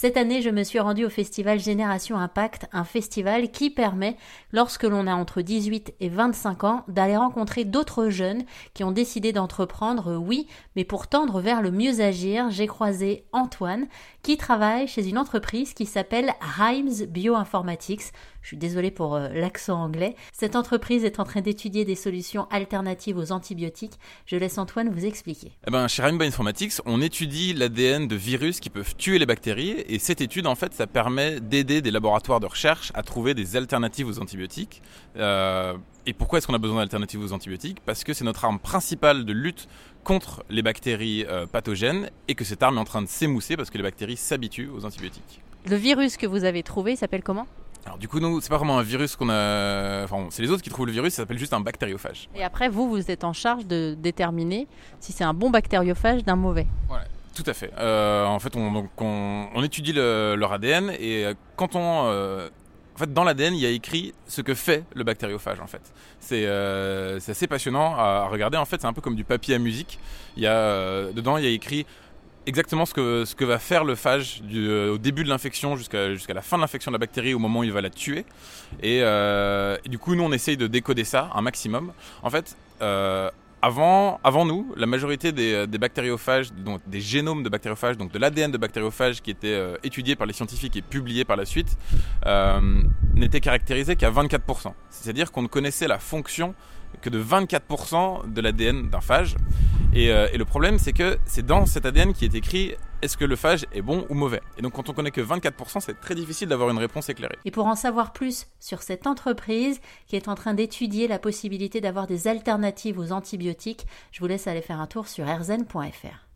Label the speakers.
Speaker 1: Cette année, je me suis rendue au festival Génération Impact, un festival qui permet, lorsque l'on a entre 18 et 25 ans, d'aller rencontrer d'autres jeunes qui ont décidé d'entreprendre, oui, mais pour tendre vers le mieux agir. J'ai croisé Antoine, qui travaille chez une entreprise qui s'appelle Rhymes Bioinformatics. Je suis désolée pour euh, l'accent anglais. Cette entreprise est en train d'étudier des solutions alternatives aux antibiotiques. Je laisse Antoine vous expliquer.
Speaker 2: Eh ben, chez Rhymes Bioinformatics, on étudie l'ADN de virus qui peuvent tuer les bactéries et cette étude, en fait, ça permet d'aider des laboratoires de recherche à trouver des alternatives aux antibiotiques. Euh, et pourquoi est-ce qu'on a besoin d'alternatives aux antibiotiques? Parce que c'est notre arme principale de lutte contre les bactéries euh, pathogènes et que cette arme est en train de s'émousser parce que les bactéries s'habituent aux antibiotiques.
Speaker 1: Le virus que vous avez trouvé s'appelle comment?
Speaker 2: Alors du coup, nous, c'est pas vraiment un virus qu'on a. Enfin, c'est les autres qui trouvent le virus. Ça s'appelle juste un bactériophage.
Speaker 1: Et après, vous, vous êtes en charge de déterminer si c'est un bon bactériophage d'un mauvais.
Speaker 2: Tout à fait. Euh, en fait, on, étudie leur ADN et euh, quand on euh, en fait, dans l'ADN, il y a écrit ce que fait le bactériophage. En fait, c'est assez passionnant à, regarder. En fait, c'est un peu comme du papier à musique. Il y a dedans, il y a écrit exactement ce que, ce que va faire le phage au début de l'infection jusqu'à la fin de l'infection de la bactérie au moment où il va la tuer. Et, euh, du coup, nous, on essaye de décoder ça un maximum. En fait, avant, avant nous, la majorité des, des, bactériophages, donc des génomes de bactériophages, donc de l'ADN de bactériophages qui était étudié par les scientifiques et publié par la suite, n'était caractérisé qu'à 24%. C'est-à-dire qu'on ne connaissait la fonction que de 24% de l'ADN d'un phage. Euh, et, le problème, c'est que c'est dans cet ADN qui est écrit est-ce que le phage est bon ou mauvais? Et donc, quand on connaît que 24%, c'est très difficile d'avoir une réponse éclairée.
Speaker 1: Et pour en savoir plus sur cette entreprise qui est en train d'étudier la possibilité d'avoir des alternatives aux antibiotiques, je vous laisse aller faire un tour sur rzn.fr.